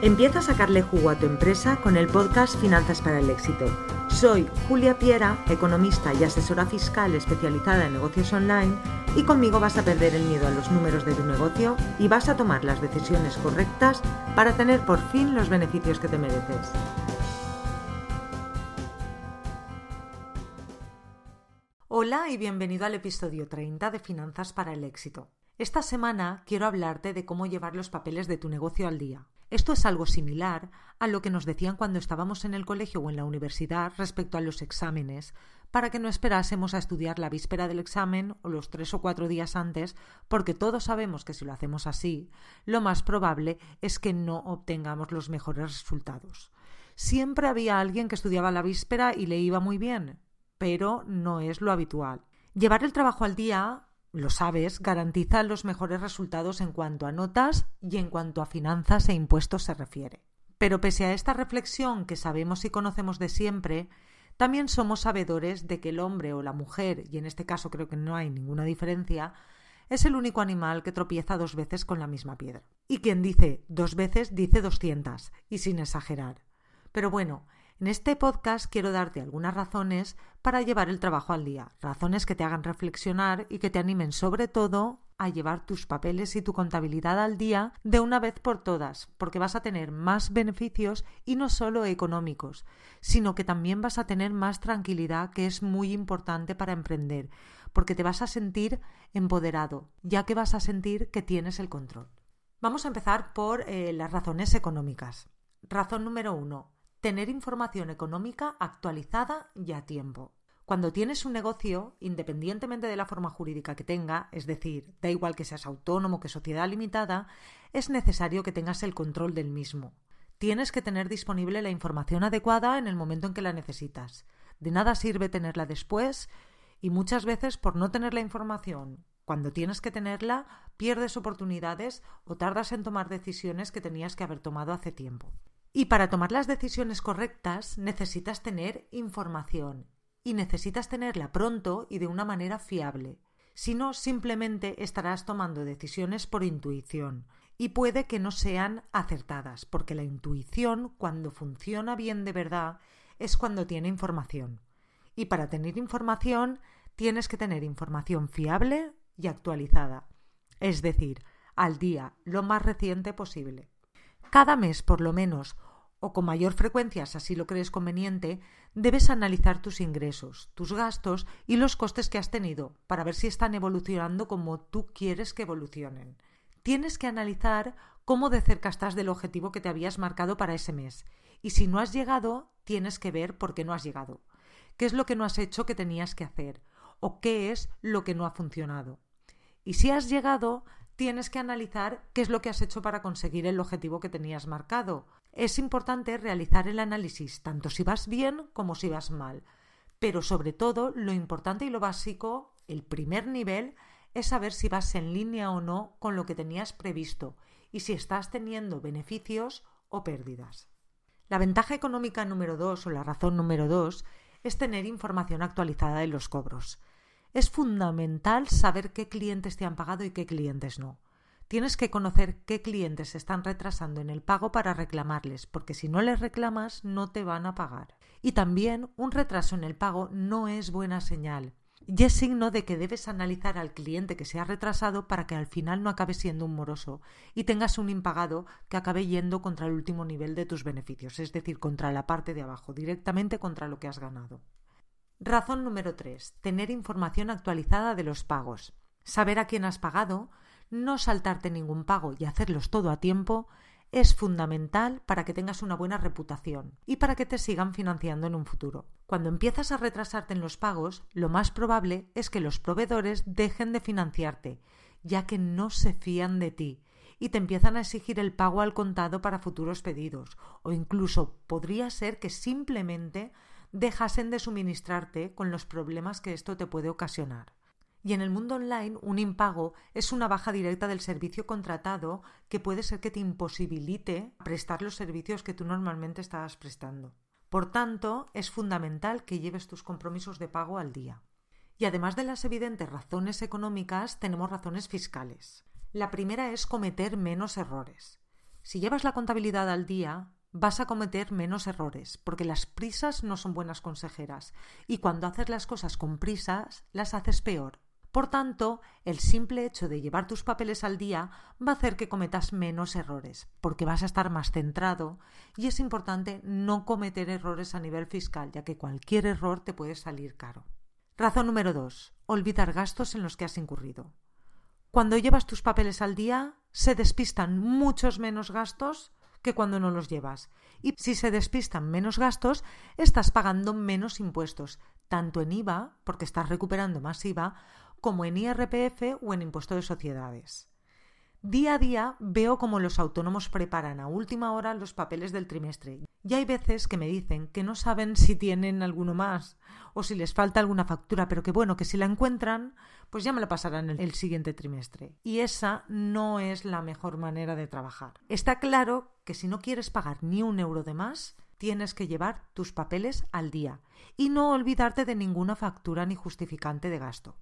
Empieza a sacarle jugo a tu empresa con el podcast Finanzas para el Éxito. Soy Julia Piera, economista y asesora fiscal especializada en negocios online y conmigo vas a perder el miedo a los números de tu negocio y vas a tomar las decisiones correctas para tener por fin los beneficios que te mereces. Hola y bienvenido al episodio 30 de Finanzas para el Éxito. Esta semana quiero hablarte de cómo llevar los papeles de tu negocio al día. Esto es algo similar a lo que nos decían cuando estábamos en el colegio o en la universidad respecto a los exámenes, para que no esperásemos a estudiar la víspera del examen o los tres o cuatro días antes, porque todos sabemos que si lo hacemos así, lo más probable es que no obtengamos los mejores resultados. Siempre había alguien que estudiaba la víspera y le iba muy bien, pero no es lo habitual. Llevar el trabajo al día, lo sabes, garantiza los mejores resultados en cuanto a notas y en cuanto a finanzas e impuestos se refiere. Pero pese a esta reflexión que sabemos y conocemos de siempre, también somos sabedores de que el hombre o la mujer, y en este caso creo que no hay ninguna diferencia, es el único animal que tropieza dos veces con la misma piedra. Y quien dice dos veces dice doscientas, y sin exagerar. Pero bueno, en este podcast quiero darte algunas razones para llevar el trabajo al día, razones que te hagan reflexionar y que te animen sobre todo a llevar tus papeles y tu contabilidad al día de una vez por todas, porque vas a tener más beneficios y no solo económicos, sino que también vas a tener más tranquilidad, que es muy importante para emprender, porque te vas a sentir empoderado, ya que vas a sentir que tienes el control. Vamos a empezar por eh, las razones económicas. Razón número uno, tener información económica actualizada y a tiempo. Cuando tienes un negocio, independientemente de la forma jurídica que tenga, es decir, da igual que seas autónomo que sociedad limitada, es necesario que tengas el control del mismo. Tienes que tener disponible la información adecuada en el momento en que la necesitas. De nada sirve tenerla después y muchas veces por no tener la información cuando tienes que tenerla, pierdes oportunidades o tardas en tomar decisiones que tenías que haber tomado hace tiempo. Y para tomar las decisiones correctas necesitas tener información y necesitas tenerla pronto y de una manera fiable. Si no, simplemente estarás tomando decisiones por intuición y puede que no sean acertadas, porque la intuición, cuando funciona bien de verdad, es cuando tiene información. Y para tener información, tienes que tener información fiable y actualizada, es decir, al día, lo más reciente posible. Cada mes, por lo menos, o con mayor frecuencia, si así lo crees conveniente, debes analizar tus ingresos, tus gastos y los costes que has tenido para ver si están evolucionando como tú quieres que evolucionen. Tienes que analizar cómo de cerca estás del objetivo que te habías marcado para ese mes. Y si no has llegado, tienes que ver por qué no has llegado. ¿Qué es lo que no has hecho que tenías que hacer? ¿O qué es lo que no ha funcionado? Y si has llegado, tienes que analizar qué es lo que has hecho para conseguir el objetivo que tenías marcado. Es importante realizar el análisis tanto si vas bien como si vas mal. Pero sobre todo, lo importante y lo básico, el primer nivel, es saber si vas en línea o no con lo que tenías previsto y si estás teniendo beneficios o pérdidas. La ventaja económica número dos o la razón número dos es tener información actualizada de los cobros. Es fundamental saber qué clientes te han pagado y qué clientes no. Tienes que conocer qué clientes se están retrasando en el pago para reclamarles, porque si no les reclamas no te van a pagar. Y también un retraso en el pago no es buena señal. Y es signo de que debes analizar al cliente que se ha retrasado para que al final no acabe siendo un moroso y tengas un impagado que acabe yendo contra el último nivel de tus beneficios, es decir, contra la parte de abajo, directamente contra lo que has ganado. Razón número 3. Tener información actualizada de los pagos. Saber a quién has pagado, no saltarte ningún pago y hacerlos todo a tiempo es fundamental para que tengas una buena reputación y para que te sigan financiando en un futuro. Cuando empiezas a retrasarte en los pagos, lo más probable es que los proveedores dejen de financiarte, ya que no se fían de ti y te empiezan a exigir el pago al contado para futuros pedidos, o incluso podría ser que simplemente dejasen de suministrarte con los problemas que esto te puede ocasionar. Y en el mundo online, un impago es una baja directa del servicio contratado que puede ser que te imposibilite prestar los servicios que tú normalmente estabas prestando. Por tanto, es fundamental que lleves tus compromisos de pago al día. Y además de las evidentes razones económicas, tenemos razones fiscales. La primera es cometer menos errores. Si llevas la contabilidad al día, vas a cometer menos errores, porque las prisas no son buenas consejeras, y cuando haces las cosas con prisas, las haces peor. Por tanto, el simple hecho de llevar tus papeles al día va a hacer que cometas menos errores, porque vas a estar más centrado y es importante no cometer errores a nivel fiscal, ya que cualquier error te puede salir caro. Razón número 2. Olvidar gastos en los que has incurrido. Cuando llevas tus papeles al día, se despistan muchos menos gastos que cuando no los llevas. Y si se despistan menos gastos, estás pagando menos impuestos, tanto en IVA, porque estás recuperando más IVA, como en IRPF o en impuesto de sociedades. Día a día veo cómo los autónomos preparan a última hora los papeles del trimestre. Y hay veces que me dicen que no saben si tienen alguno más o si les falta alguna factura, pero que bueno, que si la encuentran, pues ya me la pasarán el, el siguiente trimestre. Y esa no es la mejor manera de trabajar. Está claro que si no quieres pagar ni un euro de más, tienes que llevar tus papeles al día y no olvidarte de ninguna factura ni justificante de gasto.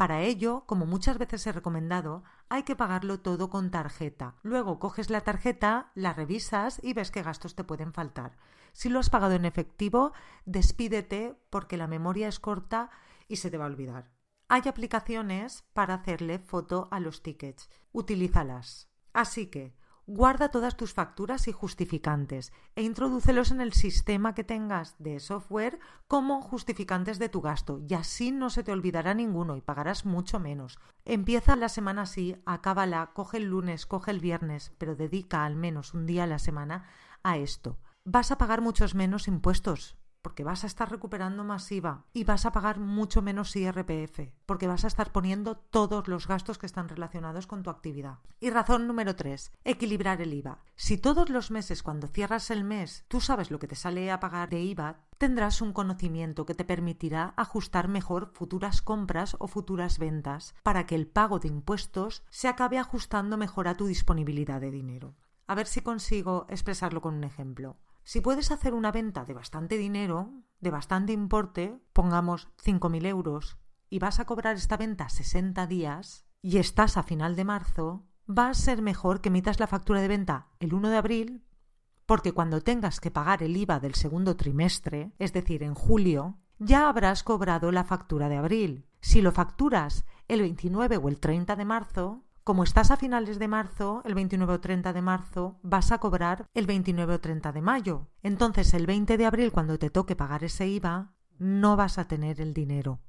Para ello, como muchas veces he recomendado, hay que pagarlo todo con tarjeta. Luego coges la tarjeta, la revisas y ves qué gastos te pueden faltar. Si lo has pagado en efectivo, despídete porque la memoria es corta y se te va a olvidar. Hay aplicaciones para hacerle foto a los tickets. Utilízalas. Así que Guarda todas tus facturas y justificantes e introdúcelos en el sistema que tengas de software como justificantes de tu gasto y así no se te olvidará ninguno y pagarás mucho menos. Empieza la semana así, acábala, coge el lunes, coge el viernes, pero dedica al menos un día a la semana a esto. Vas a pagar muchos menos impuestos, porque vas a estar recuperando más IVA y vas a pagar mucho menos IRPF, porque vas a estar poniendo todos los gastos que están relacionados con tu actividad. Y razón número 3, equilibrar el IVA. Si todos los meses cuando cierras el mes tú sabes lo que te sale a pagar de IVA, tendrás un conocimiento que te permitirá ajustar mejor futuras compras o futuras ventas para que el pago de impuestos se acabe ajustando mejor a tu disponibilidad de dinero. A ver si consigo expresarlo con un ejemplo. Si puedes hacer una venta de bastante dinero, de bastante importe, pongamos 5.000 euros, y vas a cobrar esta venta 60 días, y estás a final de marzo, va a ser mejor que emitas la factura de venta el 1 de abril, porque cuando tengas que pagar el IVA del segundo trimestre, es decir, en julio, ya habrás cobrado la factura de abril. Si lo facturas el 29 o el 30 de marzo, como estás a finales de marzo, el 29 o 30 de marzo, vas a cobrar el 29 o 30 de mayo. Entonces, el 20 de abril, cuando te toque pagar ese IVA, no vas a tener el dinero,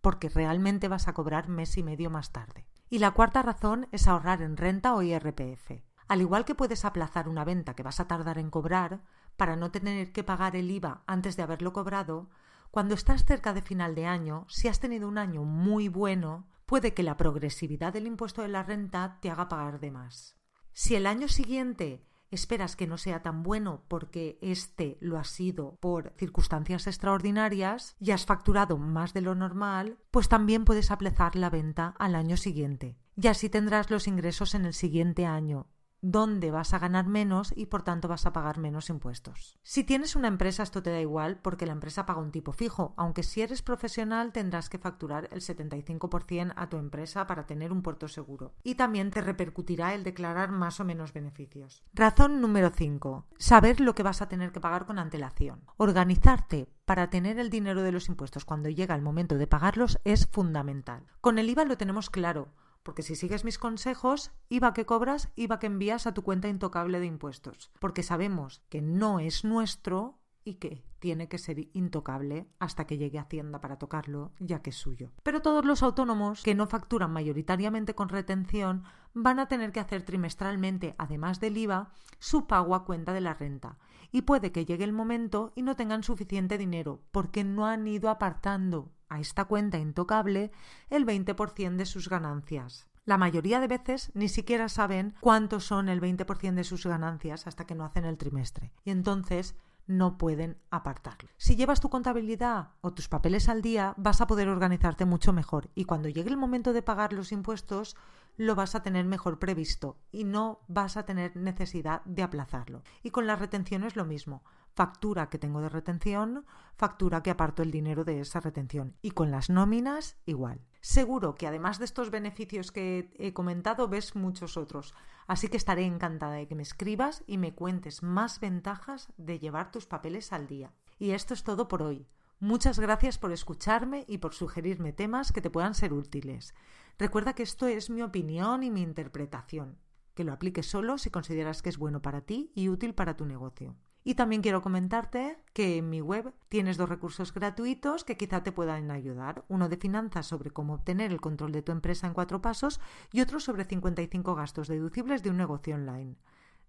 porque realmente vas a cobrar mes y medio más tarde. Y la cuarta razón es ahorrar en renta o IRPF. Al igual que puedes aplazar una venta que vas a tardar en cobrar, para no tener que pagar el IVA antes de haberlo cobrado, cuando estás cerca de final de año, si has tenido un año muy bueno, puede que la progresividad del impuesto de la renta te haga pagar de más. Si el año siguiente esperas que no sea tan bueno porque este lo ha sido por circunstancias extraordinarias y has facturado más de lo normal, pues también puedes aplazar la venta al año siguiente. Y así tendrás los ingresos en el siguiente año donde vas a ganar menos y por tanto vas a pagar menos impuestos. Si tienes una empresa esto te da igual porque la empresa paga un tipo fijo, aunque si eres profesional tendrás que facturar el 75% a tu empresa para tener un puerto seguro y también te repercutirá el declarar más o menos beneficios. Razón número 5. Saber lo que vas a tener que pagar con antelación. Organizarte para tener el dinero de los impuestos cuando llega el momento de pagarlos es fundamental. Con el IVA lo tenemos claro porque si sigues mis consejos, IVA que cobras, IVA que envías a tu cuenta intocable de impuestos. Porque sabemos que no es nuestro y que tiene que ser intocable hasta que llegue Hacienda para tocarlo, ya que es suyo. Pero todos los autónomos que no facturan mayoritariamente con retención van a tener que hacer trimestralmente, además del IVA, su pago a cuenta de la renta. Y puede que llegue el momento y no tengan suficiente dinero, porque no han ido apartando a esta cuenta intocable el 20% de sus ganancias. La mayoría de veces ni siquiera saben cuántos son el 20% de sus ganancias hasta que no hacen el trimestre. Y entonces no pueden apartarlo. Si llevas tu contabilidad o tus papeles al día, vas a poder organizarte mucho mejor y cuando llegue el momento de pagar los impuestos, lo vas a tener mejor previsto y no vas a tener necesidad de aplazarlo. Y con las retenciones lo mismo. Factura que tengo de retención, factura que aparto el dinero de esa retención. Y con las nóminas igual. Seguro que además de estos beneficios que he comentado, ves muchos otros. Así que estaré encantada de que me escribas y me cuentes más ventajas de llevar tus papeles al día. Y esto es todo por hoy. Muchas gracias por escucharme y por sugerirme temas que te puedan ser útiles. Recuerda que esto es mi opinión y mi interpretación. Que lo apliques solo si consideras que es bueno para ti y útil para tu negocio. Y también quiero comentarte que en mi web tienes dos recursos gratuitos que quizá te puedan ayudar. Uno de finanzas sobre cómo obtener el control de tu empresa en cuatro pasos y otro sobre 55 gastos deducibles de un negocio online.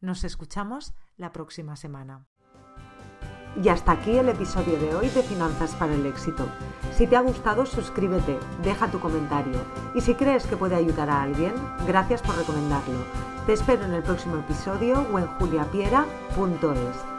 Nos escuchamos la próxima semana. Y hasta aquí el episodio de hoy de Finanzas para el Éxito. Si te ha gustado, suscríbete, deja tu comentario y si crees que puede ayudar a alguien, gracias por recomendarlo. Te espero en el próximo episodio o en juliapiera.es.